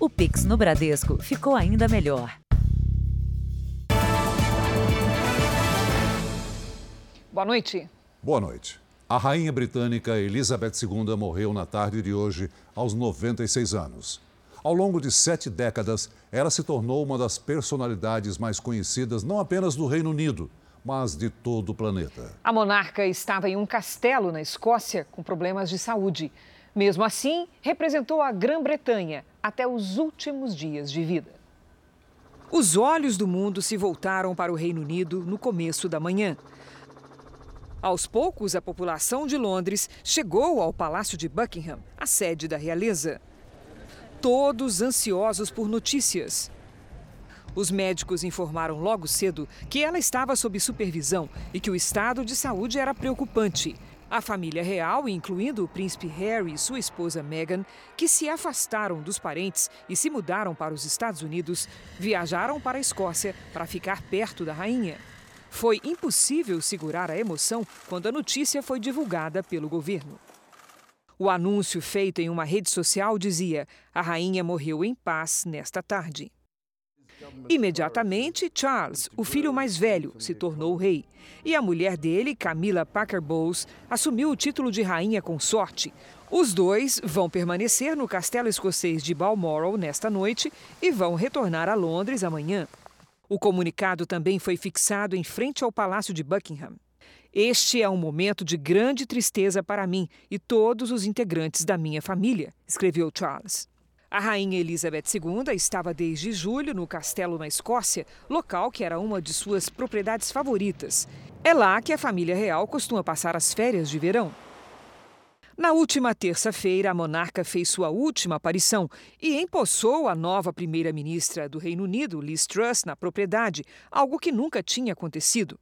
O Pix no Bradesco ficou ainda melhor. Boa noite. Boa noite. A rainha britânica Elizabeth II morreu na tarde de hoje, aos 96 anos. Ao longo de sete décadas, ela se tornou uma das personalidades mais conhecidas não apenas do Reino Unido, mas de todo o planeta. A monarca estava em um castelo na Escócia com problemas de saúde. Mesmo assim, representou a Grã-Bretanha até os últimos dias de vida. Os olhos do mundo se voltaram para o Reino Unido no começo da manhã. Aos poucos, a população de Londres chegou ao Palácio de Buckingham, a sede da realeza. Todos ansiosos por notícias. Os médicos informaram logo cedo que ela estava sob supervisão e que o estado de saúde era preocupante. A família real, incluindo o príncipe Harry e sua esposa Meghan, que se afastaram dos parentes e se mudaram para os Estados Unidos, viajaram para a Escócia para ficar perto da rainha. Foi impossível segurar a emoção quando a notícia foi divulgada pelo governo. O anúncio feito em uma rede social dizia: a rainha morreu em paz nesta tarde. Imediatamente, Charles, o filho mais velho, se tornou rei. E a mulher dele, Camila Parker Bowles, assumiu o título de rainha consorte. Os dois vão permanecer no castelo escocês de Balmoral nesta noite e vão retornar a Londres amanhã. O comunicado também foi fixado em frente ao Palácio de Buckingham. Este é um momento de grande tristeza para mim e todos os integrantes da minha família, escreveu Charles. A rainha Elizabeth II estava desde julho no castelo na Escócia, local que era uma de suas propriedades favoritas. É lá que a família real costuma passar as férias de verão. Na última terça-feira, a monarca fez sua última aparição e empossou a nova primeira-ministra do Reino Unido, Liz Truss, na propriedade, algo que nunca tinha acontecido.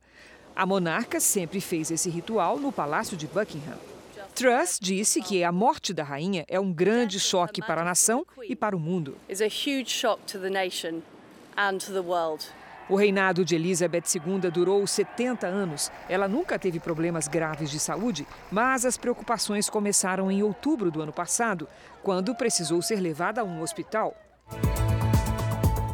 A monarca sempre fez esse ritual no Palácio de Buckingham. Truss disse que a morte da rainha é um grande choque para a nação e para o mundo. O reinado de Elizabeth II durou 70 anos. Ela nunca teve problemas graves de saúde, mas as preocupações começaram em outubro do ano passado, quando precisou ser levada a um hospital.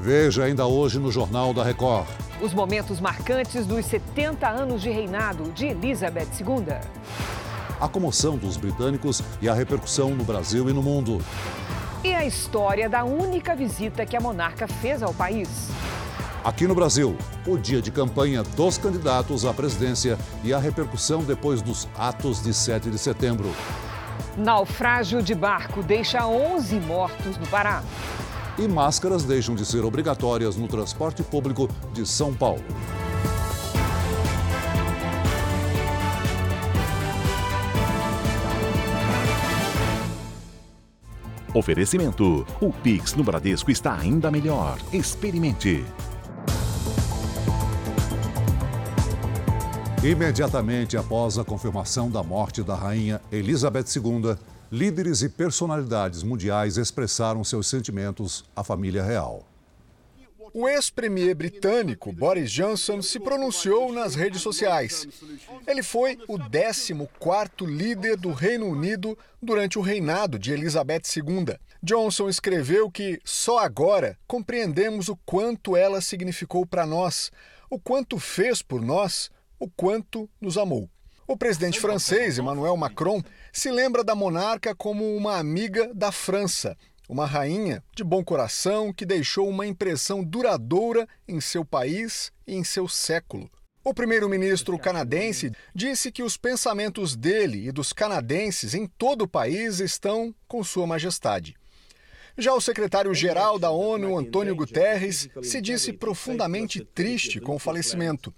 Veja ainda hoje no Jornal da Record. Os momentos marcantes dos 70 anos de reinado de Elizabeth II. A comoção dos britânicos e a repercussão no Brasil e no mundo. E a história da única visita que a monarca fez ao país. Aqui no Brasil, o dia de campanha dos candidatos à presidência e a repercussão depois dos atos de 7 de setembro. Naufrágio de barco deixa 11 mortos no Pará. E máscaras deixam de ser obrigatórias no transporte público de São Paulo. Oferecimento: o Pix no Bradesco está ainda melhor. Experimente. Imediatamente após a confirmação da morte da rainha Elizabeth II, líderes e personalidades mundiais expressaram seus sentimentos à família real. O ex-premier britânico Boris Johnson se pronunciou nas redes sociais. Ele foi o 14º líder do Reino Unido durante o reinado de Elizabeth II. Johnson escreveu que só agora compreendemos o quanto ela significou para nós, o quanto fez por nós, o quanto nos amou. O presidente francês, Emmanuel Macron, se lembra da monarca como uma amiga da França, uma rainha de bom coração que deixou uma impressão duradoura em seu país e em seu século. O primeiro-ministro canadense disse que os pensamentos dele e dos canadenses em todo o país estão com Sua Majestade. Já o secretário-geral da ONU, Antônio Guterres, se disse profundamente triste com o falecimento.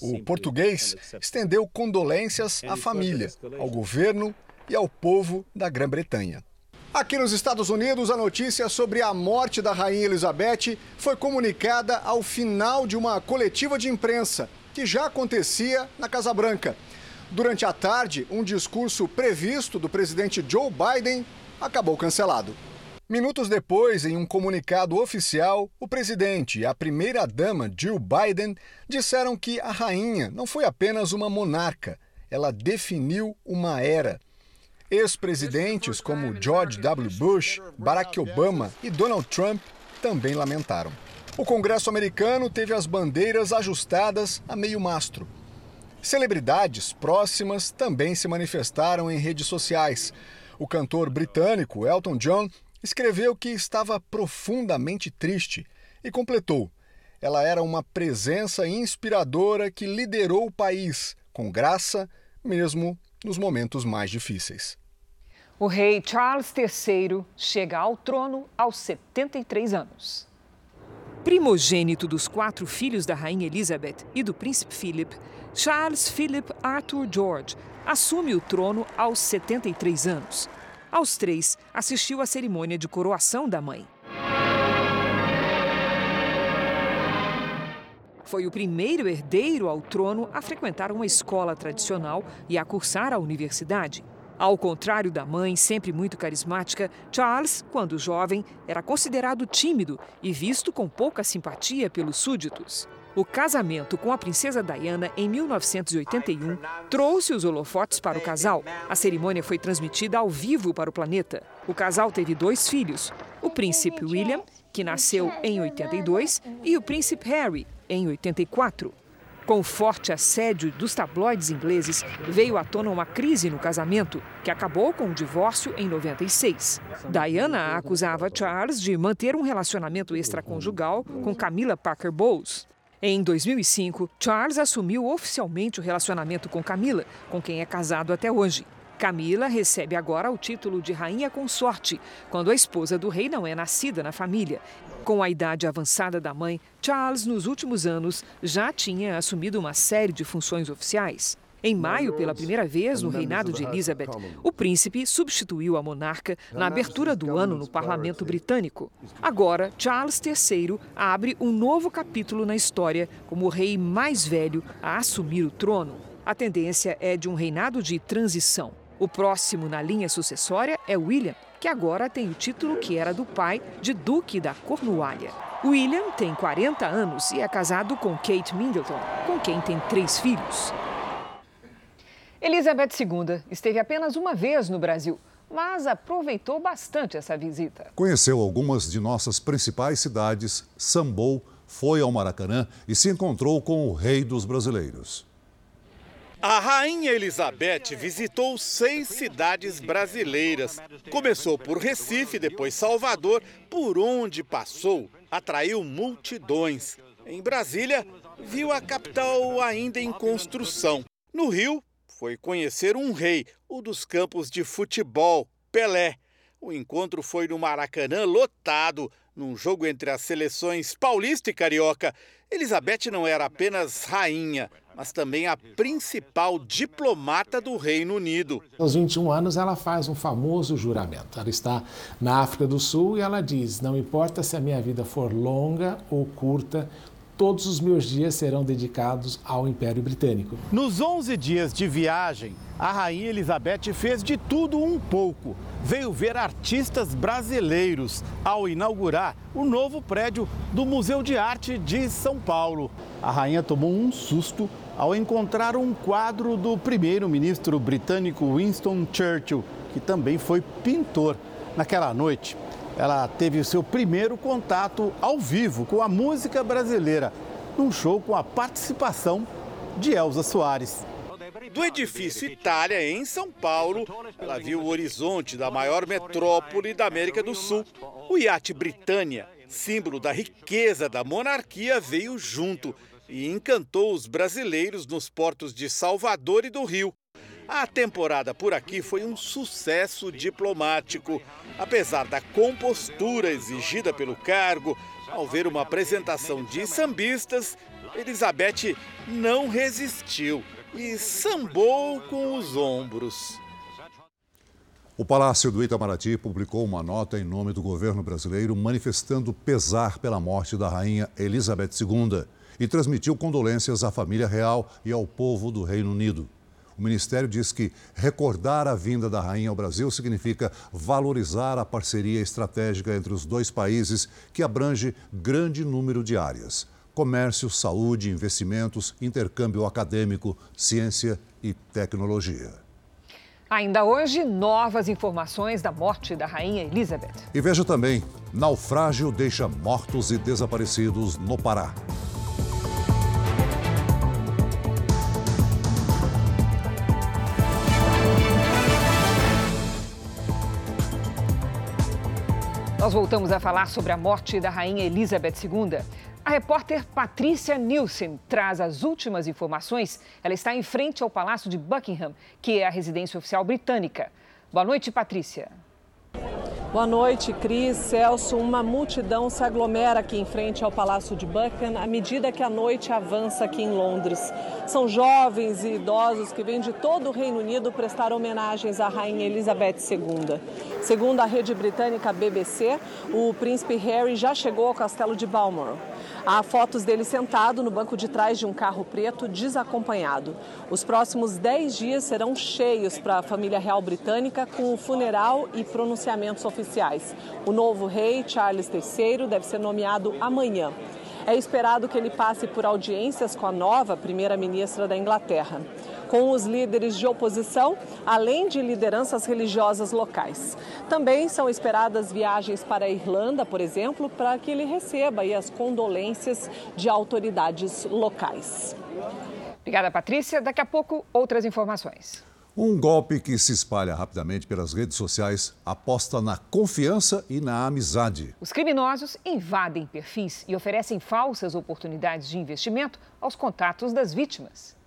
O português estendeu condolências à família, ao governo e ao povo da Grã-Bretanha. Aqui nos Estados Unidos, a notícia sobre a morte da Rainha Elizabeth foi comunicada ao final de uma coletiva de imprensa, que já acontecia na Casa Branca. Durante a tarde, um discurso previsto do presidente Joe Biden acabou cancelado. Minutos depois, em um comunicado oficial, o presidente e a primeira-dama Jill Biden disseram que a rainha não foi apenas uma monarca, ela definiu uma era. Ex-presidentes como George W. Bush, Barack Obama e Donald Trump também lamentaram. O Congresso americano teve as bandeiras ajustadas a meio mastro. Celebridades próximas também se manifestaram em redes sociais. O cantor britânico Elton John escreveu que estava profundamente triste e completou: ela era uma presença inspiradora que liderou o país com graça, mesmo nos momentos mais difíceis. O rei Charles III chega ao trono aos 73 anos. Primogênito dos quatro filhos da rainha Elizabeth e do príncipe Philip, Charles Philip Arthur George assume o trono aos 73 anos. Aos três, assistiu à cerimônia de coroação da mãe. Foi o primeiro herdeiro ao trono a frequentar uma escola tradicional e a cursar a universidade. Ao contrário da mãe, sempre muito carismática, Charles, quando jovem, era considerado tímido e visto com pouca simpatia pelos súditos. O casamento com a princesa Diana em 1981 trouxe os holofotes para o casal. A cerimônia foi transmitida ao vivo para o planeta. O casal teve dois filhos: o príncipe William, que nasceu em 82, e o príncipe Harry, em 84. Com o forte assédio dos tabloides ingleses, veio à tona uma crise no casamento, que acabou com o divórcio em 96. Diana acusava Charles de manter um relacionamento extraconjugal com Camila Parker Bowles. Em 2005, Charles assumiu oficialmente o relacionamento com Camila, com quem é casado até hoje. Camila recebe agora o título de rainha consorte, quando a esposa do rei não é nascida na família. Com a idade avançada da mãe, Charles, nos últimos anos, já tinha assumido uma série de funções oficiais. Em maio, pela primeira vez no reinado de Elizabeth, o príncipe substituiu a monarca na abertura do ano no parlamento britânico. Agora, Charles III abre um novo capítulo na história como o rei mais velho a assumir o trono. A tendência é de um reinado de transição. O próximo na linha sucessória é William, que agora tem o título que era do pai de Duque da Cornualha. William tem 40 anos e é casado com Kate Middleton, com quem tem três filhos. Elizabeth II esteve apenas uma vez no Brasil, mas aproveitou bastante essa visita. Conheceu algumas de nossas principais cidades, sambou, foi ao Maracanã e se encontrou com o rei dos brasileiros. A Rainha Elizabeth visitou seis cidades brasileiras. Começou por Recife, depois Salvador, por onde passou, atraiu multidões. Em Brasília, viu a capital ainda em construção. No Rio, foi conhecer um rei, o dos campos de futebol, Pelé. O encontro foi no Maracanã lotado, num jogo entre as seleções paulista e carioca. Elizabeth não era apenas rainha, mas também a principal diplomata do Reino Unido. Aos 21 anos, ela faz um famoso juramento. Ela está na África do Sul e ela diz: Não importa se a minha vida for longa ou curta, todos os meus dias serão dedicados ao Império Britânico. Nos 11 dias de viagem, a Rainha Elizabeth fez de tudo um pouco. Veio ver artistas brasileiros ao inaugurar o novo prédio do Museu de Arte de São Paulo. A rainha tomou um susto ao encontrar um quadro do primeiro-ministro britânico Winston Churchill, que também foi pintor. Naquela noite, ela teve o seu primeiro contato ao vivo com a música brasileira, num show com a participação de Elza Soares. Do edifício Itália, em São Paulo, ela viu o horizonte da maior metrópole da América do Sul. O iate Britânia, símbolo da riqueza da monarquia, veio junto e encantou os brasileiros nos portos de Salvador e do Rio. A temporada por aqui foi um sucesso diplomático. Apesar da compostura exigida pelo cargo, ao ver uma apresentação de sambistas, Elizabeth não resistiu e sambou com os ombros. O Palácio do Itamaraty publicou uma nota em nome do governo brasileiro manifestando pesar pela morte da rainha Elizabeth II e transmitiu condolências à família real e ao povo do Reino Unido. O Ministério diz que recordar a vinda da rainha ao Brasil significa valorizar a parceria estratégica entre os dois países, que abrange grande número de áreas: comércio, saúde, investimentos, intercâmbio acadêmico, ciência e tecnologia. Ainda hoje, novas informações da morte da rainha Elizabeth. E veja também: naufrágio deixa mortos e desaparecidos no Pará. Nós voltamos a falar sobre a morte da rainha Elizabeth II. A repórter Patrícia Nielsen traz as últimas informações. Ela está em frente ao Palácio de Buckingham, que é a residência oficial britânica. Boa noite, Patrícia. Boa noite, Cris, Celso. Uma multidão se aglomera aqui em frente ao Palácio de Buckingham à medida que a noite avança aqui em Londres. São jovens e idosos que vêm de todo o Reino Unido prestar homenagens à Rainha Elizabeth II. Segundo a rede britânica BBC, o príncipe Harry já chegou ao castelo de Balmoral. Há fotos dele sentado no banco de trás de um carro preto, desacompanhado. Os próximos 10 dias serão cheios para a família real britânica, com o funeral e pronunciamentos oficiais. O novo rei, Charles III, deve ser nomeado amanhã. É esperado que ele passe por audiências com a nova primeira-ministra da Inglaterra, com os líderes de oposição, além de lideranças religiosas locais. Também são esperadas viagens para a Irlanda, por exemplo, para que ele receba as condolências de autoridades locais. Obrigada, Patrícia. Daqui a pouco, outras informações. Um golpe que se espalha rapidamente pelas redes sociais aposta na confiança e na amizade. Os criminosos invadem perfis e oferecem falsas oportunidades de investimento aos contatos das vítimas.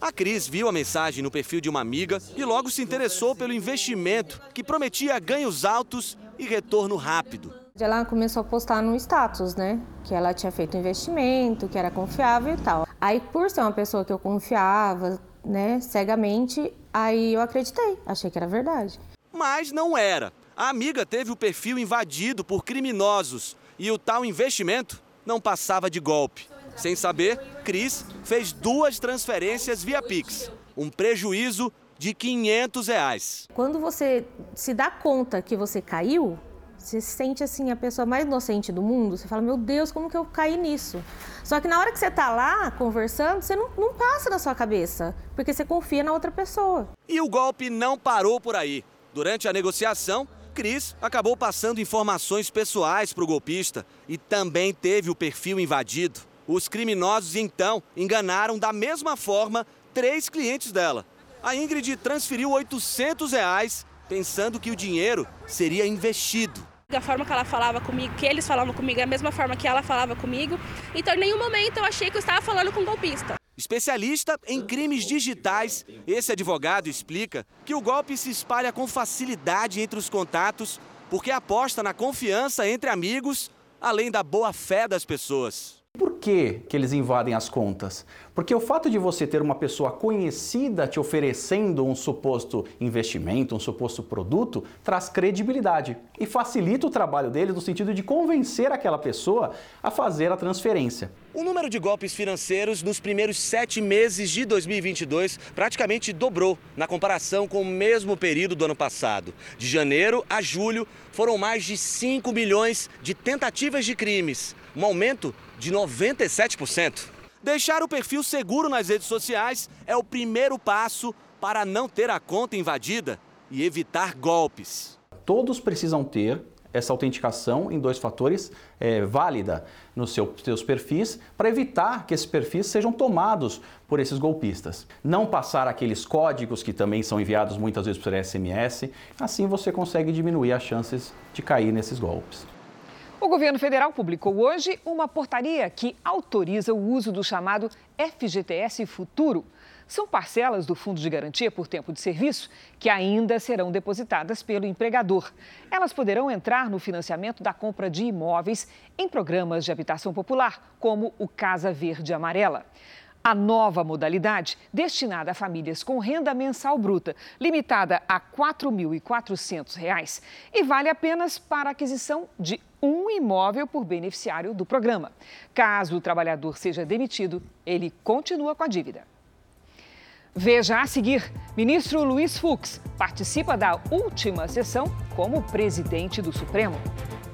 A Cris viu a mensagem no perfil de uma amiga e logo se interessou pelo investimento que prometia ganhos altos e retorno rápido. Ela começou a postar no status, né? Que ela tinha feito investimento, que era confiável e tal. Aí, por ser uma pessoa que eu confiava, né, cegamente, aí eu acreditei, achei que era verdade. Mas não era. A amiga teve o perfil invadido por criminosos e o tal investimento não passava de golpe. Sem saber, Cris fez duas transferências via Pix, um prejuízo de 500 reais. Quando você se dá conta que você caiu, você se sente assim a pessoa mais inocente do mundo. Você fala, meu Deus, como que eu caí nisso? Só que na hora que você está lá conversando, você não, não passa na sua cabeça, porque você confia na outra pessoa. E o golpe não parou por aí. Durante a negociação, Cris acabou passando informações pessoais para o golpista e também teve o perfil invadido. Os criminosos então enganaram da mesma forma três clientes dela. A Ingrid transferiu 800 reais pensando que o dinheiro seria investido. A forma que ela falava comigo, que eles falavam comigo, é a mesma forma que ela falava comigo. Então, em nenhum momento eu achei que eu estava falando com um golpista. Especialista em crimes digitais, esse advogado explica que o golpe se espalha com facilidade entre os contatos, porque aposta na confiança entre amigos, além da boa fé das pessoas. Por que, que eles invadem as contas? Porque o fato de você ter uma pessoa conhecida te oferecendo um suposto investimento, um suposto produto, traz credibilidade e facilita o trabalho deles no sentido de convencer aquela pessoa a fazer a transferência. O número de golpes financeiros nos primeiros sete meses de 2022 praticamente dobrou na comparação com o mesmo período do ano passado. De janeiro a julho, foram mais de 5 milhões de tentativas de crimes, um aumento de 97%. Deixar o perfil seguro nas redes sociais é o primeiro passo para não ter a conta invadida e evitar golpes. Todos precisam ter essa autenticação em dois fatores é, válida nos seu, seus perfis para evitar que esses perfis sejam tomados por esses golpistas. Não passar aqueles códigos que também são enviados muitas vezes por SMS, assim você consegue diminuir as chances de cair nesses golpes. O governo federal publicou hoje uma portaria que autoriza o uso do chamado FGTS Futuro. São parcelas do Fundo de Garantia por Tempo de Serviço que ainda serão depositadas pelo empregador. Elas poderão entrar no financiamento da compra de imóveis em programas de habitação popular, como o Casa Verde Amarela. A nova modalidade, destinada a famílias com renda mensal bruta limitada a R$ 4.400 e vale apenas para aquisição de um imóvel por beneficiário do programa. Caso o trabalhador seja demitido, ele continua com a dívida. Veja a seguir: ministro Luiz Fux participa da última sessão como presidente do Supremo.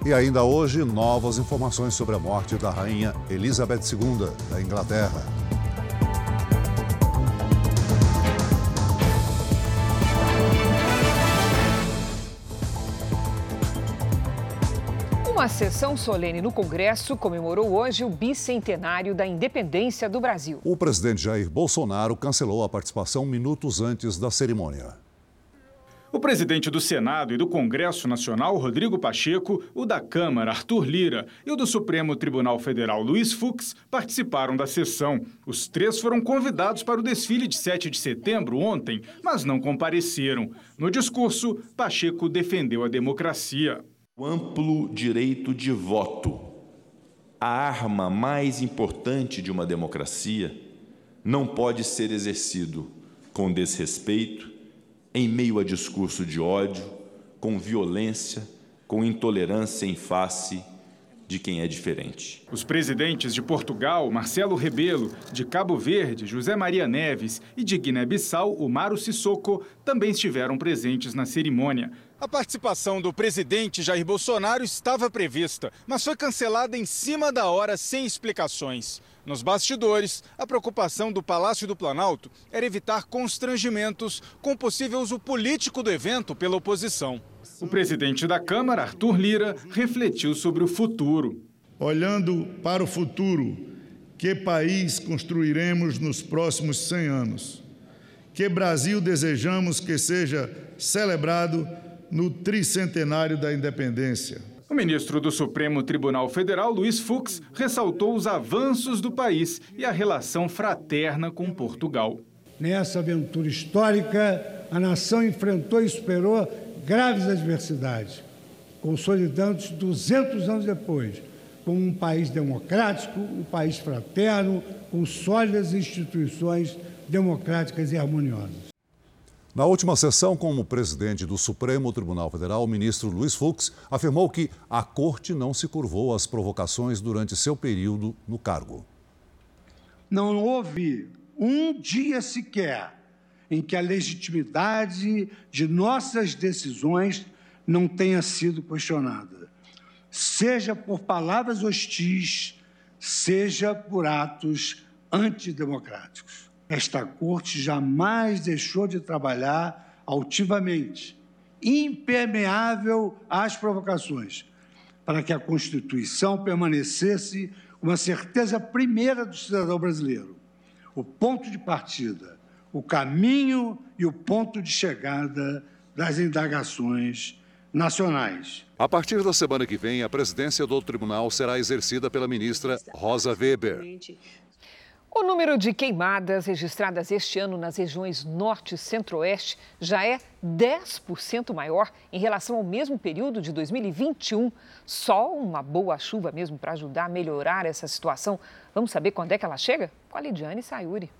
E ainda hoje, novas informações sobre a morte da rainha Elizabeth II da Inglaterra. Uma sessão solene no Congresso comemorou hoje o bicentenário da independência do Brasil. O presidente Jair Bolsonaro cancelou a participação minutos antes da cerimônia. O presidente do Senado e do Congresso Nacional, Rodrigo Pacheco, o da Câmara, Arthur Lira, e o do Supremo Tribunal Federal, Luiz Fux, participaram da sessão. Os três foram convidados para o desfile de 7 de setembro ontem, mas não compareceram. No discurso, Pacheco defendeu a democracia. O amplo direito de voto, a arma mais importante de uma democracia, não pode ser exercido com desrespeito em meio a discurso de ódio, com violência, com intolerância em face de quem é diferente. Os presidentes de Portugal, Marcelo Rebelo, de Cabo Verde, José Maria Neves e de Guiné-Bissau, Omaro Sissoko, também estiveram presentes na cerimônia. A participação do presidente Jair Bolsonaro estava prevista, mas foi cancelada em cima da hora sem explicações. Nos bastidores, a preocupação do Palácio do Planalto era evitar constrangimentos com o possível uso político do evento pela oposição. O presidente da Câmara, Arthur Lira, refletiu sobre o futuro. Olhando para o futuro, que país construiremos nos próximos 100 anos? Que Brasil desejamos que seja celebrado no tricentenário da independência? O ministro do Supremo Tribunal Federal, Luiz Fux, ressaltou os avanços do país e a relação fraterna com Portugal. Nessa aventura histórica, a nação enfrentou e superou graves adversidades, consolidando-se 200 anos depois como um país democrático, um país fraterno, com sólidas instituições democráticas e harmoniosas. Na última sessão, como presidente do Supremo Tribunal Federal, o ministro Luiz Fux afirmou que a corte não se curvou às provocações durante seu período no cargo. Não houve um dia sequer em que a legitimidade de nossas decisões não tenha sido questionada, seja por palavras hostis, seja por atos antidemocráticos. Esta corte jamais deixou de trabalhar altivamente, impermeável às provocações, para que a Constituição permanecesse uma certeza primeira do cidadão brasileiro, o ponto de partida, o caminho e o ponto de chegada das indagações nacionais. A partir da semana que vem, a presidência do tribunal será exercida pela ministra Rosa Weber. O número de queimadas registradas este ano nas regiões norte e centro-oeste já é 10% maior em relação ao mesmo período de 2021. Só uma boa chuva mesmo para ajudar a melhorar essa situação. Vamos saber quando é que ela chega? Com a Lidiane Sayuri.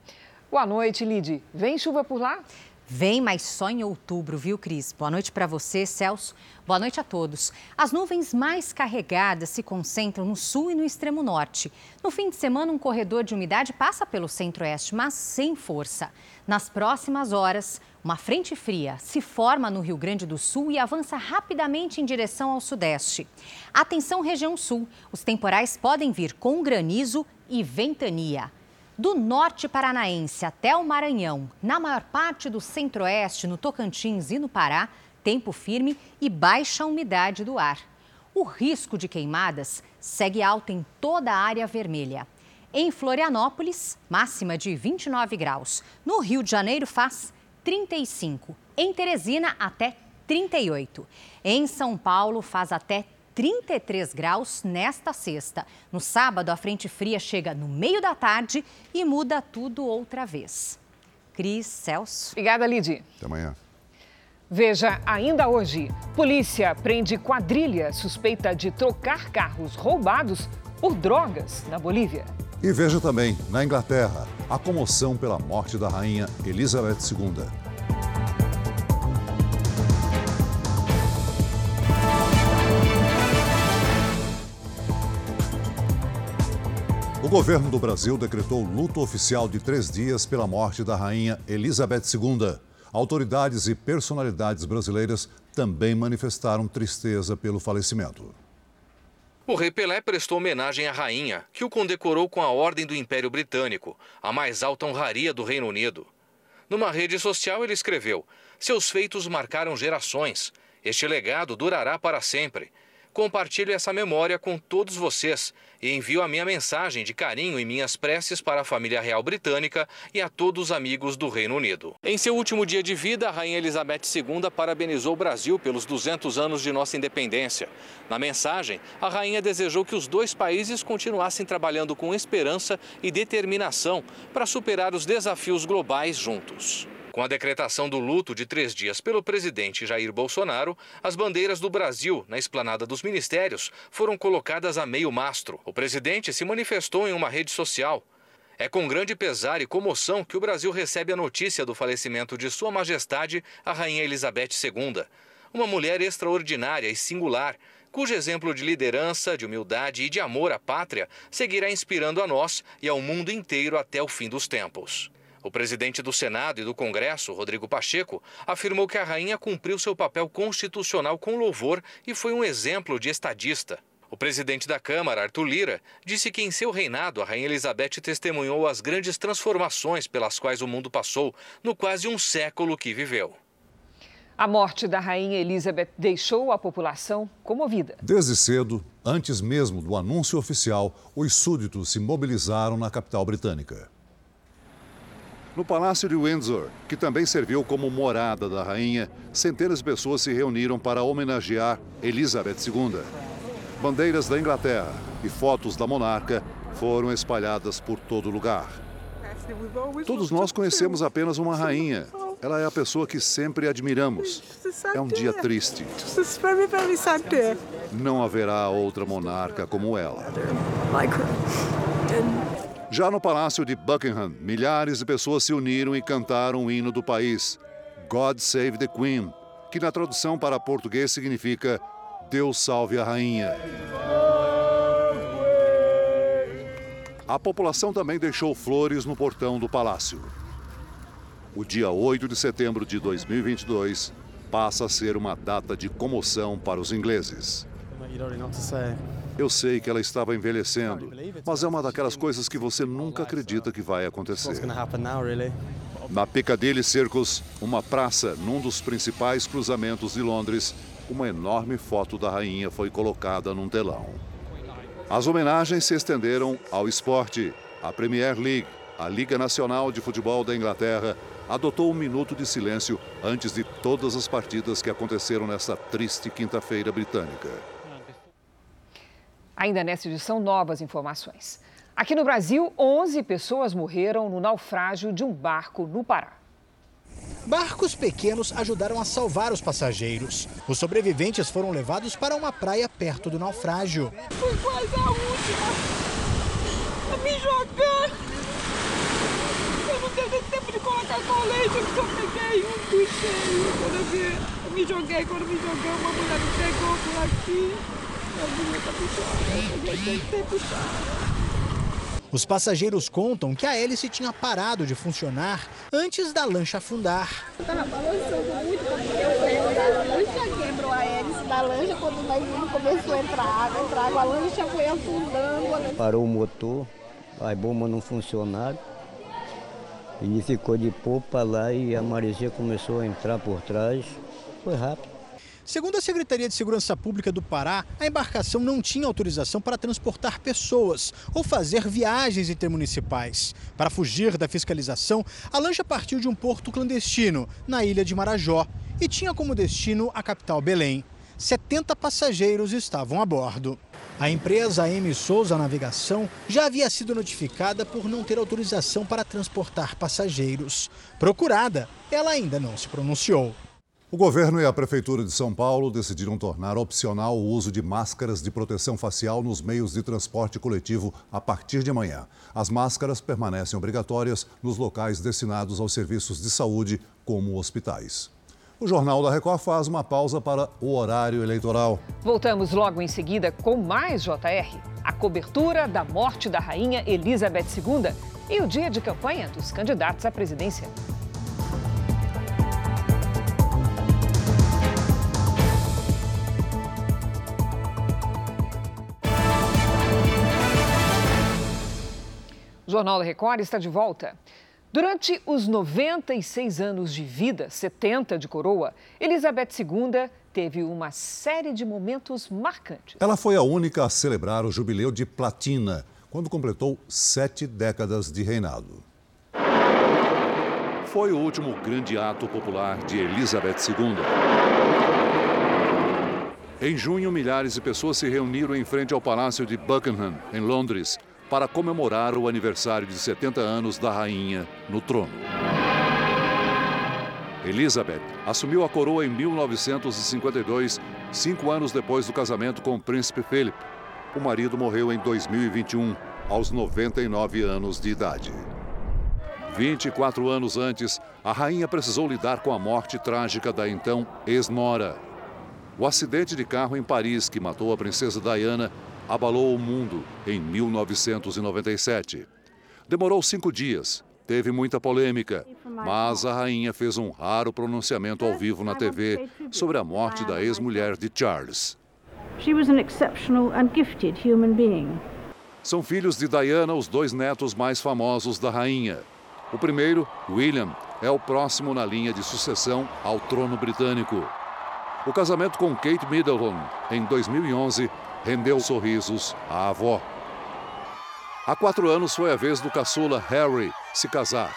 Boa noite, Lid. Vem chuva por lá? Vem, mas só em outubro, viu, Cris? Boa noite para você, Celso. Boa noite a todos. As nuvens mais carregadas se concentram no sul e no extremo norte. No fim de semana, um corredor de umidade passa pelo centro-oeste, mas sem força. Nas próximas horas, uma frente fria se forma no Rio Grande do Sul e avança rapidamente em direção ao sudeste. Atenção, região sul. Os temporais podem vir com granizo e ventania. Do norte paranaense até o Maranhão, na maior parte do centro-oeste, no Tocantins e no Pará, tempo firme e baixa umidade do ar. O risco de queimadas segue alto em toda a área vermelha. Em Florianópolis, máxima de 29 graus. No Rio de Janeiro, faz 35. Em Teresina, até 38. Em São Paulo, faz até 33 graus nesta sexta. No sábado, a frente fria chega no meio da tarde e muda tudo outra vez. Cris, Celso. Obrigada, Lidy. Até amanhã. Veja ainda hoje: polícia prende quadrilha suspeita de trocar carros roubados por drogas na Bolívia. E veja também, na Inglaterra, a comoção pela morte da rainha Elizabeth II. Governo do Brasil decretou luto oficial de três dias pela morte da rainha Elizabeth II. Autoridades e personalidades brasileiras também manifestaram tristeza pelo falecimento. O rei Pelé prestou homenagem à rainha, que o condecorou com a Ordem do Império Britânico, a mais alta honraria do Reino Unido. Numa rede social, ele escreveu: Seus feitos marcaram gerações. Este legado durará para sempre. Compartilho essa memória com todos vocês e envio a minha mensagem de carinho e minhas preces para a família real britânica e a todos os amigos do Reino Unido. Em seu último dia de vida, a Rainha Elizabeth II parabenizou o Brasil pelos 200 anos de nossa independência. Na mensagem, a rainha desejou que os dois países continuassem trabalhando com esperança e determinação para superar os desafios globais juntos. Com a decretação do luto de três dias pelo presidente Jair Bolsonaro, as bandeiras do Brasil na esplanada dos ministérios foram colocadas a meio mastro. O presidente se manifestou em uma rede social. É com grande pesar e comoção que o Brasil recebe a notícia do falecimento de Sua Majestade, a Rainha Elizabeth II. Uma mulher extraordinária e singular, cujo exemplo de liderança, de humildade e de amor à pátria seguirá inspirando a nós e ao mundo inteiro até o fim dos tempos. O presidente do Senado e do Congresso, Rodrigo Pacheco, afirmou que a rainha cumpriu seu papel constitucional com louvor e foi um exemplo de estadista. O presidente da Câmara, Arthur Lira, disse que em seu reinado a Rainha Elizabeth testemunhou as grandes transformações pelas quais o mundo passou no quase um século que viveu. A morte da Rainha Elizabeth deixou a população comovida. Desde cedo, antes mesmo do anúncio oficial, os súditos se mobilizaram na capital britânica. No Palácio de Windsor, que também serviu como morada da rainha, centenas de pessoas se reuniram para homenagear Elizabeth II. Bandeiras da Inglaterra e fotos da monarca foram espalhadas por todo lugar. Todos nós conhecemos apenas uma rainha. Ela é a pessoa que sempre admiramos. É um dia triste. Não haverá outra monarca como ela. Já no Palácio de Buckingham, milhares de pessoas se uniram e cantaram o hino do país, God Save the Queen, que na tradução para português significa Deus salve a rainha. A população também deixou flores no portão do palácio. O dia 8 de setembro de 2022 passa a ser uma data de comoção para os ingleses. Eu sei que ela estava envelhecendo, mas é uma daquelas coisas que você nunca acredita que vai acontecer. Na Piccadilly Circus, uma praça num dos principais cruzamentos de Londres, uma enorme foto da rainha foi colocada num telão. As homenagens se estenderam ao esporte. A Premier League, a Liga Nacional de Futebol da Inglaterra, adotou um minuto de silêncio antes de todas as partidas que aconteceram nesta triste quinta-feira britânica. Ainda nessa edição, novas informações. Aqui no Brasil, 11 pessoas morreram no naufrágio de um barco no Pará. Barcos pequenos ajudaram a salvar os passageiros. Os sobreviventes foram levados para uma praia perto do naufrágio. Foi quase a última a me jogar. Eu não teve tempo de colocar colete, eu só peguei um cheios. Quando eu, vi, eu me joguei, quando me joguei, uma mulher me pegou por aqui. Os passageiros contam que a hélice tinha parado de funcionar antes da lancha afundar. Estava balançando muito porque a lancha quebrou a hélice da lancha quando nós começou a entrar água, entrar água, a lancha foi afundando. Parou o motor, as bombas não funcionaram. E ficou de popa lá e a maresia começou a entrar por trás. Foi rápido. Segundo a Secretaria de Segurança Pública do Pará, a embarcação não tinha autorização para transportar pessoas ou fazer viagens intermunicipais. Para fugir da fiscalização, a lancha partiu de um porto clandestino, na ilha de Marajó, e tinha como destino a capital Belém. 70 passageiros estavam a bordo. A empresa M Souza Navegação já havia sido notificada por não ter autorização para transportar passageiros. Procurada, ela ainda não se pronunciou. O governo e a Prefeitura de São Paulo decidiram tornar opcional o uso de máscaras de proteção facial nos meios de transporte coletivo a partir de amanhã. As máscaras permanecem obrigatórias nos locais destinados aos serviços de saúde, como hospitais. O Jornal da Record faz uma pausa para o horário eleitoral. Voltamos logo em seguida com mais JR. A cobertura da morte da rainha Elizabeth II e o dia de campanha dos candidatos à presidência. O Jornal da Record está de volta. Durante os 96 anos de vida, 70 de coroa, Elizabeth II teve uma série de momentos marcantes. Ela foi a única a celebrar o jubileu de platina, quando completou sete décadas de reinado. Foi o último grande ato popular de Elizabeth II. Em junho, milhares de pessoas se reuniram em frente ao Palácio de Buckingham, em Londres, para comemorar o aniversário de 70 anos da rainha no trono. Elizabeth assumiu a coroa em 1952, cinco anos depois do casamento com o príncipe Philip. O marido morreu em 2021, aos 99 anos de idade. 24 anos antes, a rainha precisou lidar com a morte trágica da então ex-nora. O acidente de carro em Paris que matou a princesa Diana abalou o mundo em 1997. Demorou cinco dias, teve muita polêmica, mas a rainha fez um raro pronunciamento ao vivo na TV sobre a morte da ex-mulher de Charles. She was an exceptional and gifted human being. São filhos de Diana os dois netos mais famosos da rainha. O primeiro, William, é o próximo na linha de sucessão ao trono britânico. O casamento com Kate Middleton, em 2011, rendeu sorrisos à avó. Há quatro anos foi a vez do caçula Harry se casar.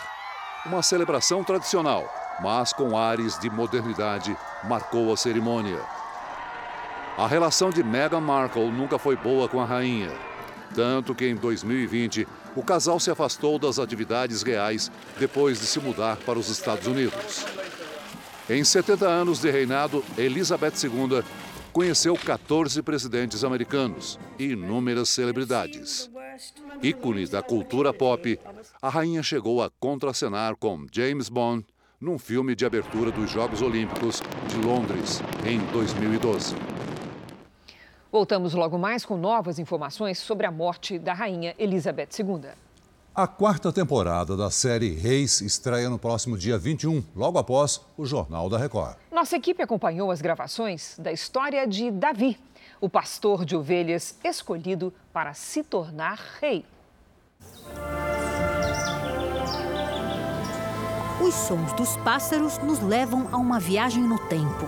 Uma celebração tradicional, mas com ares de modernidade, marcou a cerimônia. A relação de Meghan Markle nunca foi boa com a rainha. Tanto que em 2020 o casal se afastou das atividades reais depois de se mudar para os Estados Unidos. Em 70 anos de reinado, Elizabeth II conheceu 14 presidentes americanos e inúmeras celebridades. Ícone da cultura pop, a rainha chegou a contracenar com James Bond num filme de abertura dos Jogos Olímpicos de Londres, em 2012. Voltamos logo mais com novas informações sobre a morte da rainha Elizabeth II. A quarta temporada da série Reis estreia no próximo dia 21, logo após o Jornal da Record. Nossa equipe acompanhou as gravações da história de Davi, o pastor de ovelhas escolhido para se tornar rei. Os sons dos pássaros nos levam a uma viagem no tempo.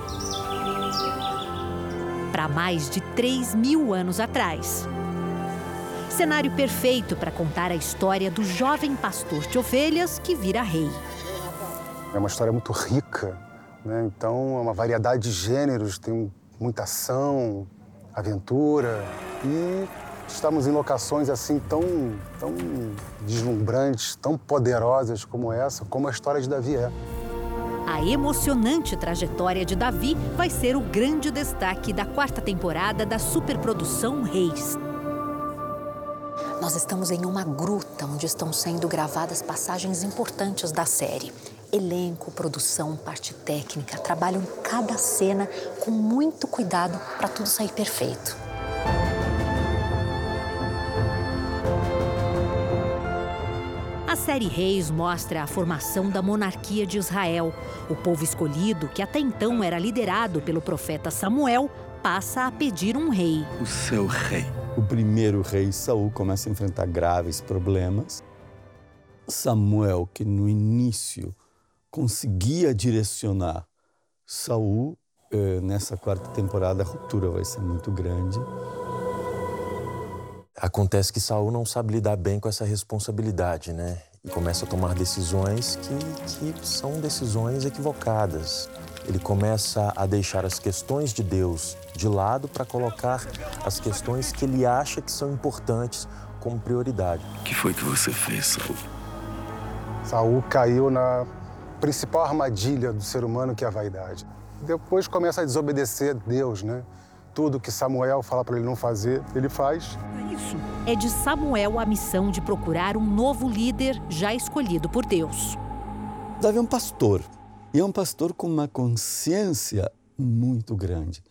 Para mais de 3 mil anos atrás. Cenário perfeito para contar a história do jovem pastor de ovelhas que vira rei. É uma história muito rica, né? então é uma variedade de gêneros, tem muita ação, aventura e estamos em locações assim tão, tão deslumbrantes, tão poderosas como essa, como a história de Davi é. A emocionante trajetória de Davi vai ser o grande destaque da quarta temporada da superprodução Reis. Nós estamos em uma gruta onde estão sendo gravadas passagens importantes da série. Elenco, produção, parte técnica trabalham cada cena com muito cuidado para tudo sair perfeito. A série Reis mostra a formação da monarquia de Israel. O povo escolhido, que até então era liderado pelo profeta Samuel, passa a pedir um rei. O seu rei. O primeiro rei Saul começa a enfrentar graves problemas. Samuel, que no início conseguia direcionar Saul, eh, nessa quarta temporada a ruptura vai ser muito grande. Acontece que Saul não sabe lidar bem com essa responsabilidade, né? E começa a tomar decisões que, que são decisões equivocadas. Ele começa a deixar as questões de Deus de lado para colocar as questões que ele acha que são importantes como prioridade. O que foi que você fez, Saul? Saul caiu na principal armadilha do ser humano, que é a vaidade. Depois começa a desobedecer a Deus, né? Tudo que Samuel fala para ele não fazer, ele faz. É de Samuel a missão de procurar um novo líder já escolhido por Deus. Davi é um pastor, e é um pastor com uma consciência muito grande.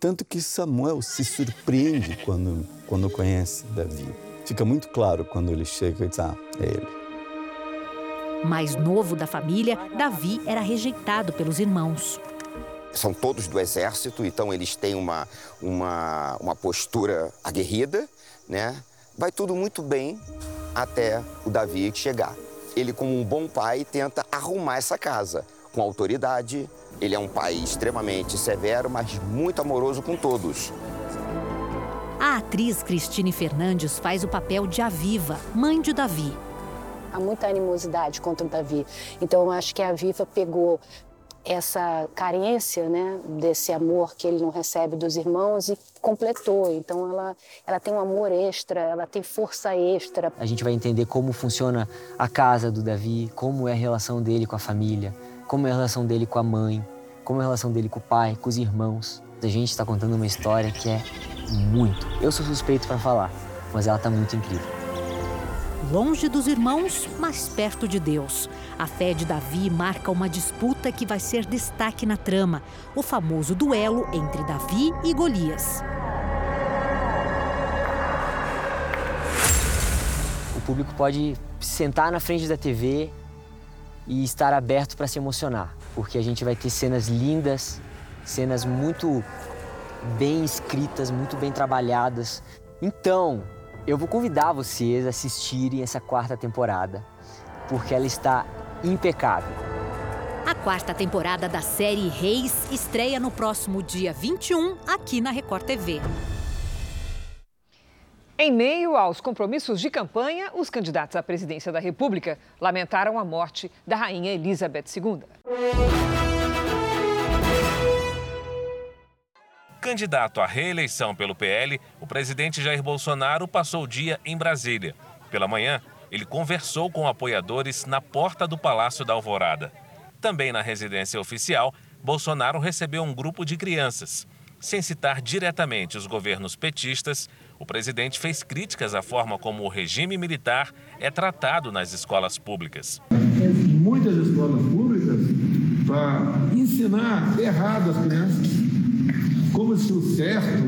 Tanto que Samuel se surpreende quando, quando conhece Davi. Fica muito claro quando ele chega e diz: Ah, é ele. Mais novo da família, Davi era rejeitado pelos irmãos. São todos do exército, então eles têm uma, uma, uma postura aguerrida, né? Vai tudo muito bem até o Davi chegar. Ele, como um bom pai, tenta arrumar essa casa, com autoridade. Ele é um país extremamente severo, mas muito amoroso com todos. A atriz Cristine Fernandes faz o papel de Aviva, mãe de Davi. Há muita animosidade contra o Davi. Então, eu acho que a Aviva pegou essa carência, né, desse amor que ele não recebe dos irmãos e completou. Então ela, ela tem um amor extra, ela tem força extra. A gente vai entender como funciona a casa do Davi, como é a relação dele com a família, como é a relação dele com a mãe, como é a relação dele com o pai, com os irmãos. A gente está contando uma história que é muito. Eu sou suspeito para falar, mas ela está muito incrível longe dos irmãos, mas perto de Deus. A fé de Davi marca uma disputa que vai ser destaque na trama: o famoso duelo entre Davi e Golias. O público pode sentar na frente da TV e estar aberto para se emocionar, porque a gente vai ter cenas lindas, cenas muito bem escritas, muito bem trabalhadas. Então, eu vou convidar vocês a assistirem essa quarta temporada, porque ela está impecável. A quarta temporada da série Reis estreia no próximo dia 21 aqui na Record TV. Em meio aos compromissos de campanha, os candidatos à presidência da República lamentaram a morte da rainha Elizabeth II. Candidato à reeleição pelo PL, o presidente Jair Bolsonaro passou o dia em Brasília. Pela manhã, ele conversou com apoiadores na porta do Palácio da Alvorada. Também na residência oficial, Bolsonaro recebeu um grupo de crianças. Sem citar diretamente os governos petistas, o presidente fez críticas à forma como o regime militar é tratado nas escolas públicas. Muitas escolas públicas para ensinar errado as crianças como se o certo,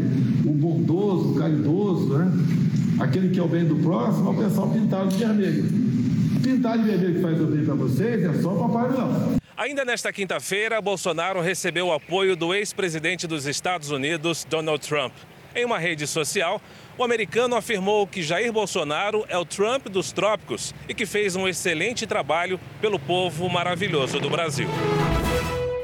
o bondoso, o caridoso, né? aquele que é o bem do próximo, é o pessoal pintado de vermelho. Pintar de vermelho que faz o bem para vocês é só Papai Noel. Ainda nesta quinta-feira, Bolsonaro recebeu o apoio do ex-presidente dos Estados Unidos, Donald Trump. Em uma rede social, o americano afirmou que Jair Bolsonaro é o Trump dos trópicos e que fez um excelente trabalho pelo povo maravilhoso do Brasil.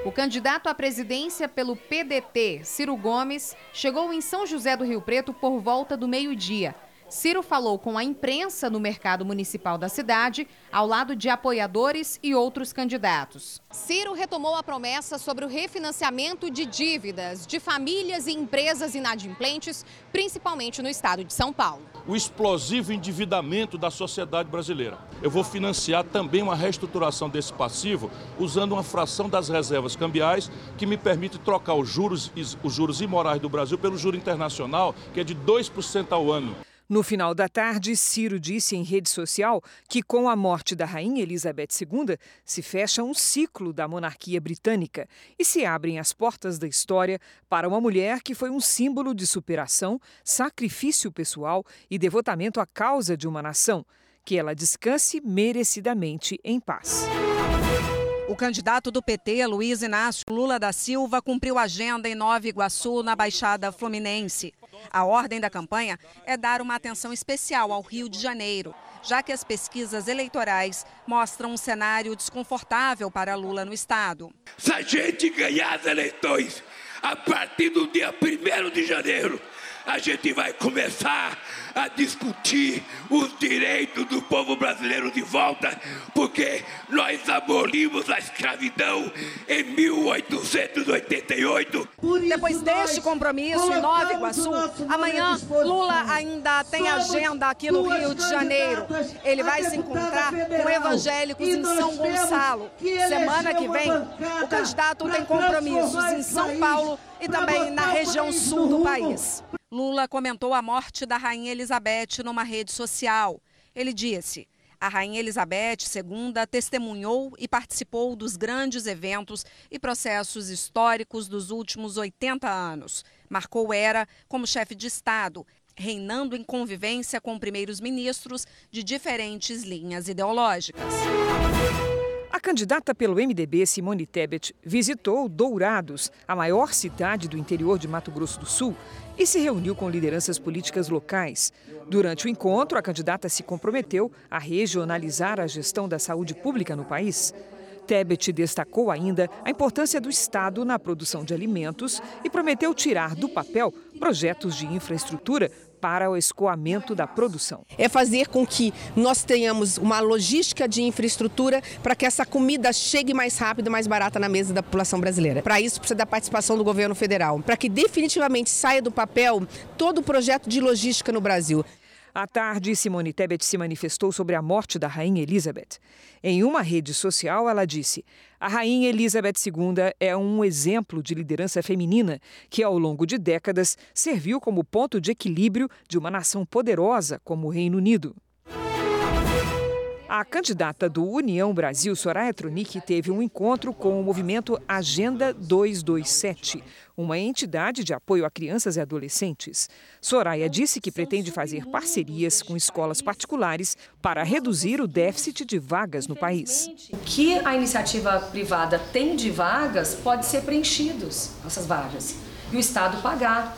O candidato à presidência pelo PDT, Ciro Gomes, chegou em São José do Rio Preto por volta do meio-dia. Ciro falou com a imprensa no mercado municipal da cidade, ao lado de apoiadores e outros candidatos. Ciro retomou a promessa sobre o refinanciamento de dívidas de famílias e empresas inadimplentes, principalmente no estado de São Paulo. O explosivo endividamento da sociedade brasileira. Eu vou financiar também uma reestruturação desse passivo usando uma fração das reservas cambiais que me permite trocar os juros, os juros imorais do Brasil pelo juro internacional, que é de 2% ao ano. No final da tarde, Ciro disse em rede social que, com a morte da rainha Elizabeth II, se fecha um ciclo da monarquia britânica e se abrem as portas da história para uma mulher que foi um símbolo de superação, sacrifício pessoal e devotamento à causa de uma nação. Que ela descanse merecidamente em paz. O candidato do PT, Luiz Inácio Lula da Silva, cumpriu agenda em Nova Iguaçu, na Baixada Fluminense. A ordem da campanha é dar uma atenção especial ao Rio de Janeiro, já que as pesquisas eleitorais mostram um cenário desconfortável para Lula no estado. Se a gente ganhar as eleições a partir do dia 1 de janeiro, a gente vai começar a discutir os direitos do povo brasileiro de volta, porque abolimos a escravidão em 1888. Depois deste compromisso em Nova Iguaçu, amanhã Lula ainda tem agenda aqui no Rio de Janeiro. Ele vai se encontrar com evangélicos em São Gonçalo. Semana que vem, o candidato tem compromissos em São Paulo e também na região sul do país. Lula comentou a morte da Rainha Elizabeth numa rede social. Ele disse: a Rainha Elizabeth II testemunhou e participou dos grandes eventos e processos históricos dos últimos 80 anos. Marcou era como chefe de Estado, reinando em convivência com primeiros ministros de diferentes linhas ideológicas. A candidata pelo MDB, Simone Tebet, visitou Dourados, a maior cidade do interior de Mato Grosso do Sul, e se reuniu com lideranças políticas locais. Durante o encontro, a candidata se comprometeu a regionalizar a gestão da saúde pública no país. Tebet destacou ainda a importância do Estado na produção de alimentos e prometeu tirar do papel projetos de infraestrutura para o escoamento da produção. É fazer com que nós tenhamos uma logística de infraestrutura para que essa comida chegue mais rápido e mais barata na mesa da população brasileira. Para isso, precisa da participação do governo federal, para que definitivamente saia do papel todo o projeto de logística no Brasil. À tarde, Simone Tebet se manifestou sobre a morte da Rainha Elizabeth. Em uma rede social, ela disse: A Rainha Elizabeth II é um exemplo de liderança feminina que, ao longo de décadas, serviu como ponto de equilíbrio de uma nação poderosa como o Reino Unido. A candidata do União Brasil, Soraya Tronic, teve um encontro com o movimento Agenda 227, uma entidade de apoio a crianças e adolescentes. Soraya disse que pretende fazer parcerias com escolas particulares para reduzir o déficit de vagas no país. O que a iniciativa privada tem de vagas pode ser preenchidos, essas vagas, e o Estado pagar.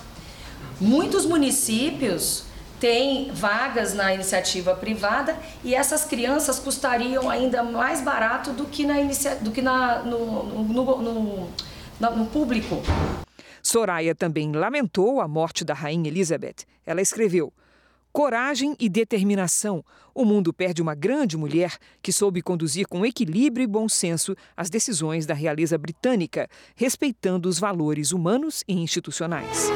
Muitos municípios tem vagas na iniciativa privada e essas crianças custariam ainda mais barato do que, na inicia, do que na, no, no, no, no público. Soraya também lamentou a morte da rainha Elizabeth. Ela escreveu: Coragem e determinação. O mundo perde uma grande mulher que soube conduzir com equilíbrio e bom senso as decisões da realeza britânica, respeitando os valores humanos e institucionais.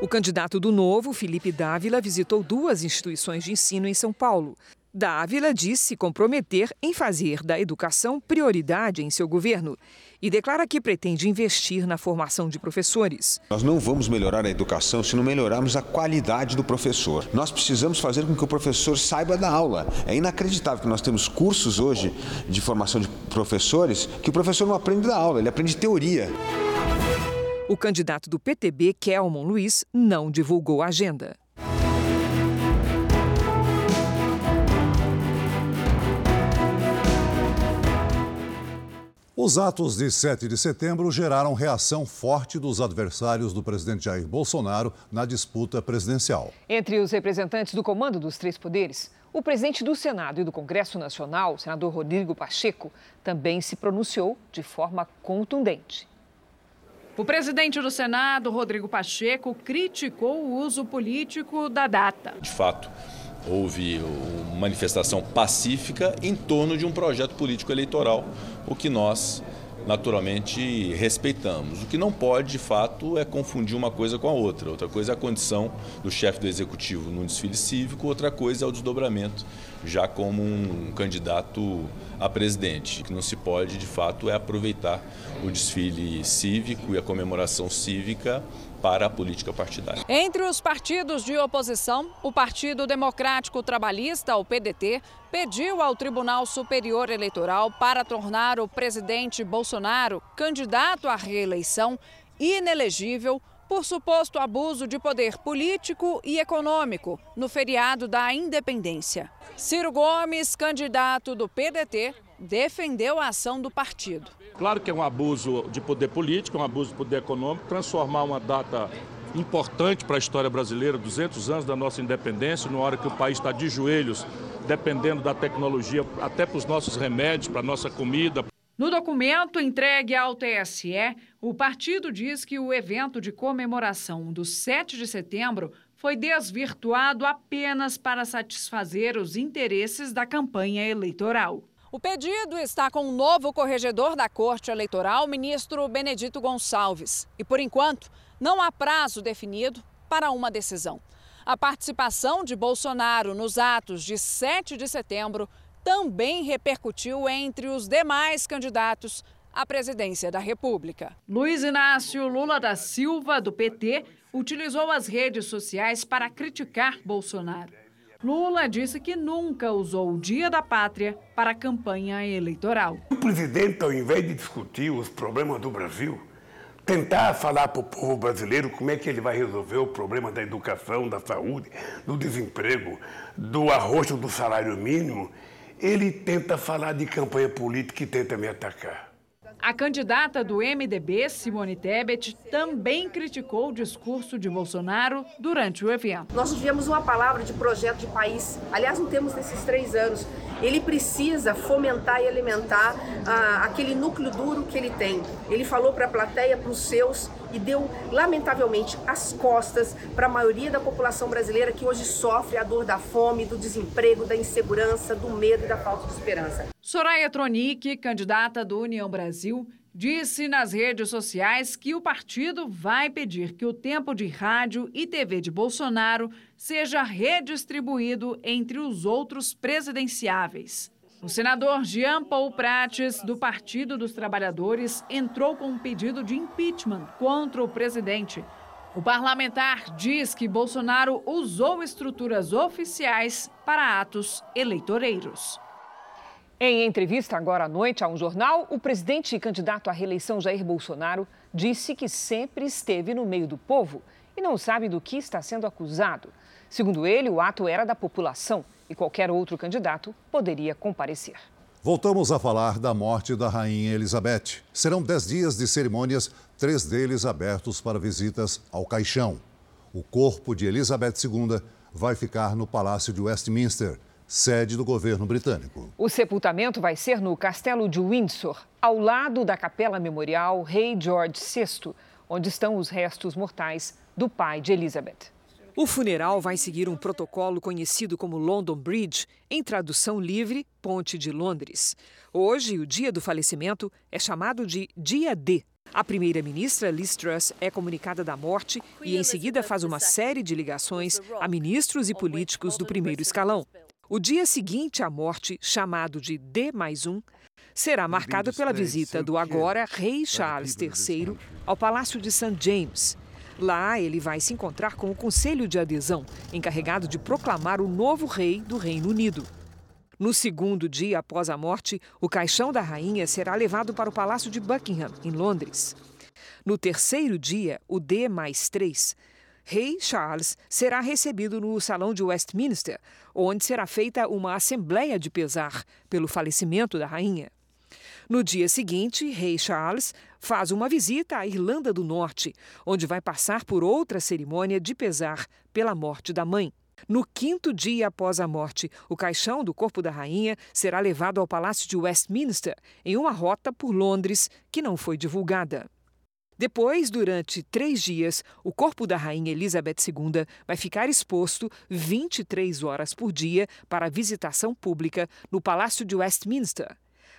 O candidato do Novo, Felipe Dávila, visitou duas instituições de ensino em São Paulo. Dávila disse se comprometer em fazer da educação prioridade em seu governo e declara que pretende investir na formação de professores. Nós não vamos melhorar a educação se não melhorarmos a qualidade do professor. Nós precisamos fazer com que o professor saiba da aula. É inacreditável que nós temos cursos hoje de formação de professores que o professor não aprende da aula, ele aprende teoria. O candidato do PTB, Kelmon Luiz, não divulgou a agenda. Os atos de 7 de setembro geraram reação forte dos adversários do presidente Jair Bolsonaro na disputa presidencial. Entre os representantes do comando dos três poderes, o presidente do Senado e do Congresso Nacional, senador Rodrigo Pacheco, também se pronunciou de forma contundente. O presidente do Senado, Rodrigo Pacheco, criticou o uso político da data. De fato, houve uma manifestação pacífica em torno de um projeto político eleitoral, o que nós naturalmente respeitamos. O que não pode, de fato, é confundir uma coisa com a outra. Outra coisa é a condição do chefe do executivo num desfile cívico, outra coisa é o desdobramento já como um candidato a presidente. O que não se pode, de fato, é aproveitar o desfile cívico e a comemoração cívica para a política partidária. Entre os partidos de oposição, o Partido Democrático Trabalhista, o PDT, pediu ao Tribunal Superior Eleitoral para tornar o presidente Bolsonaro candidato à reeleição inelegível por suposto abuso de poder político e econômico no feriado da independência. Ciro Gomes, candidato do PDT, defendeu a ação do partido. Claro que é um abuso de poder político, é um abuso de poder econômico, transformar uma data importante para a história brasileira, 200 anos da nossa independência, numa hora que o país está de joelhos, dependendo da tecnologia, até para os nossos remédios, para a nossa comida. No documento entregue ao TSE, o partido diz que o evento de comemoração do 7 de setembro foi desvirtuado apenas para satisfazer os interesses da campanha eleitoral. O pedido está com o novo corregedor da Corte Eleitoral, ministro Benedito Gonçalves. E, por enquanto, não há prazo definido para uma decisão. A participação de Bolsonaro nos atos de 7 de setembro também repercutiu entre os demais candidatos à presidência da República. Luiz Inácio Lula da Silva, do PT, utilizou as redes sociais para criticar Bolsonaro. Lula disse que nunca usou o Dia da Pátria para a campanha eleitoral. O presidente, ao invés de discutir os problemas do Brasil, tentar falar para o povo brasileiro como é que ele vai resolver o problema da educação, da saúde, do desemprego, do arroxo do salário mínimo, ele tenta falar de campanha política e tenta me atacar. A candidata do MDB, Simone Tebet, também criticou o discurso de Bolsonaro durante o evento. Nós tivemos uma palavra de projeto de país. Aliás, não temos nesses três anos. Ele precisa fomentar e alimentar ah, aquele núcleo duro que ele tem. Ele falou para a plateia, para os seus, e deu, lamentavelmente, as costas para a maioria da população brasileira que hoje sofre a dor da fome, do desemprego, da insegurança, do medo e da falta de esperança. Soraya Tronic, candidata do União Brasil, disse nas redes sociais que o partido vai pedir que o tempo de rádio e TV de Bolsonaro seja redistribuído entre os outros presidenciáveis. O senador Jean Paul Prates, do Partido dos Trabalhadores, entrou com um pedido de impeachment contra o presidente. O parlamentar diz que Bolsonaro usou estruturas oficiais para atos eleitoreiros. Em entrevista agora à noite a um jornal, o presidente e candidato à reeleição Jair Bolsonaro disse que sempre esteve no meio do povo e não sabe do que está sendo acusado. Segundo ele, o ato era da população e qualquer outro candidato poderia comparecer. Voltamos a falar da morte da Rainha Elizabeth. Serão dez dias de cerimônias, três deles abertos para visitas ao caixão. O corpo de Elizabeth II vai ficar no Palácio de Westminster sede do governo britânico. O sepultamento vai ser no Castelo de Windsor, ao lado da Capela Memorial Rei George VI, onde estão os restos mortais do pai de Elizabeth. O funeral vai seguir um protocolo conhecido como London Bridge, em tradução livre, Ponte de Londres. Hoje, o dia do falecimento é chamado de Dia D. A primeira-ministra Liz Truss é comunicada da morte e, em seguida, faz uma série de ligações a ministros e políticos do primeiro escalão. O dia seguinte à morte, chamado de D mais um, será marcado pela visita do agora rei Charles III ao Palácio de St. James. Lá, ele vai se encontrar com o Conselho de Adesão, encarregado de proclamar o novo rei do Reino Unido. No segundo dia após a morte, o caixão da rainha será levado para o Palácio de Buckingham, em Londres. No terceiro dia, o D mais três, Rei Charles será recebido no Salão de Westminster, onde será feita uma assembleia de pesar pelo falecimento da rainha. No dia seguinte, Rei Charles faz uma visita à Irlanda do Norte, onde vai passar por outra cerimônia de pesar pela morte da mãe. No quinto dia após a morte, o caixão do corpo da rainha será levado ao Palácio de Westminster, em uma rota por Londres que não foi divulgada. Depois, durante três dias, o corpo da Rainha Elizabeth II vai ficar exposto 23 horas por dia para visitação pública no Palácio de Westminster.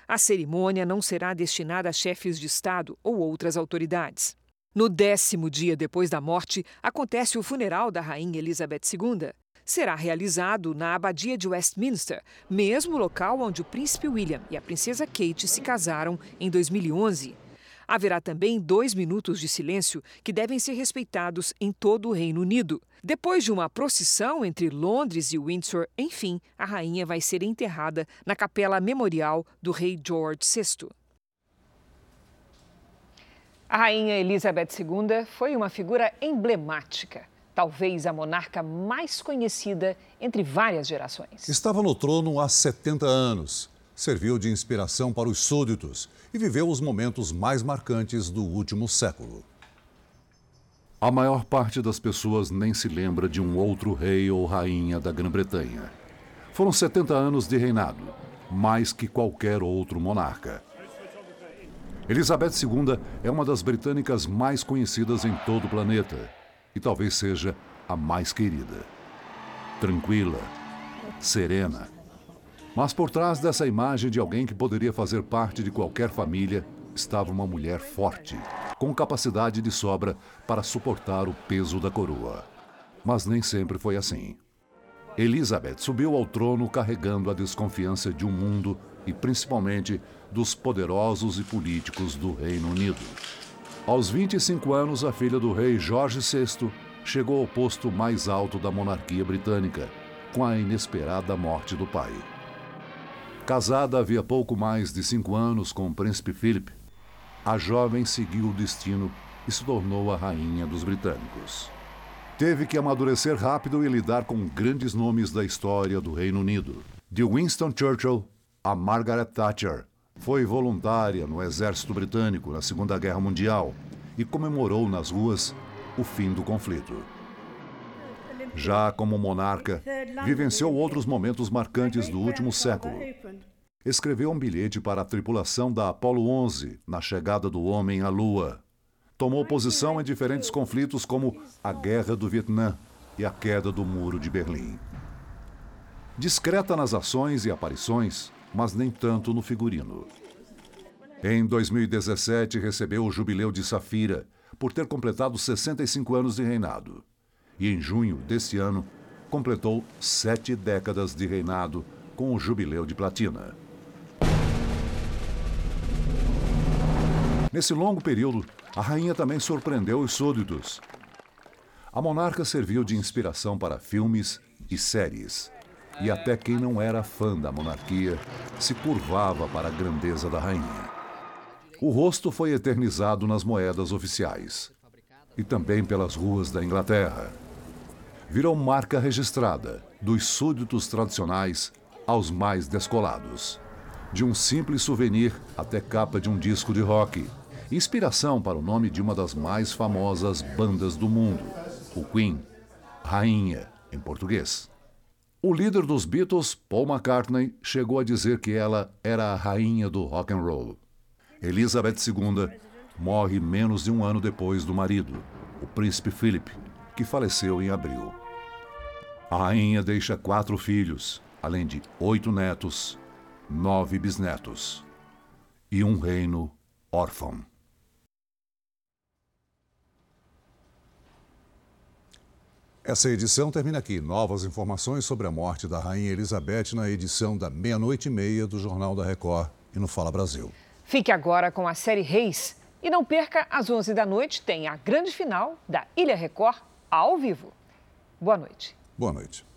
A cerimônia não será destinada a chefes de Estado ou outras autoridades. No décimo dia depois da morte, acontece o funeral da Rainha Elizabeth II. Será realizado na Abadia de Westminster, mesmo local onde o príncipe William e a princesa Kate se casaram em 2011. Haverá também dois minutos de silêncio que devem ser respeitados em todo o Reino Unido. Depois de uma procissão entre Londres e Windsor, enfim, a rainha vai ser enterrada na capela memorial do rei George VI. A rainha Elizabeth II foi uma figura emblemática, talvez a monarca mais conhecida entre várias gerações. Estava no trono há 70 anos serviu de inspiração para os súditos e viveu os momentos mais marcantes do último século. A maior parte das pessoas nem se lembra de um outro rei ou rainha da Grã-Bretanha. Foram 70 anos de reinado, mais que qualquer outro monarca. Elizabeth II é uma das britânicas mais conhecidas em todo o planeta e talvez seja a mais querida. Tranquila, serena, mas por trás dessa imagem de alguém que poderia fazer parte de qualquer família estava uma mulher forte, com capacidade de sobra para suportar o peso da coroa. Mas nem sempre foi assim. Elizabeth subiu ao trono carregando a desconfiança de um mundo e principalmente dos poderosos e políticos do Reino Unido. Aos 25 anos, a filha do rei Jorge VI chegou ao posto mais alto da monarquia britânica, com a inesperada morte do pai. Casada havia pouco mais de cinco anos com o príncipe Philip, a jovem seguiu o destino e se tornou a rainha dos britânicos. Teve que amadurecer rápido e lidar com grandes nomes da história do Reino Unido. De Winston Churchill a Margaret Thatcher, foi voluntária no exército britânico na Segunda Guerra Mundial e comemorou nas ruas o fim do conflito. Já como monarca, vivenciou outros momentos marcantes do último século. Escreveu um bilhete para a tripulação da Apollo 11 na chegada do homem à Lua. Tomou posição em diferentes conflitos, como a Guerra do Vietnã e a queda do Muro de Berlim. Discreta nas ações e aparições, mas nem tanto no figurino. Em 2017, recebeu o Jubileu de Safira por ter completado 65 anos de reinado. E em junho desse ano, completou sete décadas de reinado com o Jubileu de Platina. Nesse longo período, a rainha também surpreendeu os súditos. A monarca serviu de inspiração para filmes e séries. E até quem não era fã da monarquia se curvava para a grandeza da rainha. O rosto foi eternizado nas moedas oficiais e também pelas ruas da Inglaterra. Virou marca registrada dos súditos tradicionais aos mais descolados. De um simples souvenir até capa de um disco de rock. Inspiração para o nome de uma das mais famosas bandas do mundo, o Queen, Rainha, em português. O líder dos Beatles, Paul McCartney, chegou a dizer que ela era a rainha do rock and roll. Elizabeth II morre menos de um ano depois do marido, o príncipe Philip, que faleceu em abril. A rainha deixa quatro filhos, além de oito netos, nove bisnetos e um reino órfão. Essa edição termina aqui. Novas informações sobre a morte da Rainha Elizabeth na edição da meia-noite e meia do Jornal da Record e no Fala Brasil. Fique agora com a série Reis. E não perca, às 11 da noite, tem a grande final da Ilha Record ao vivo. Boa noite. Boa noite.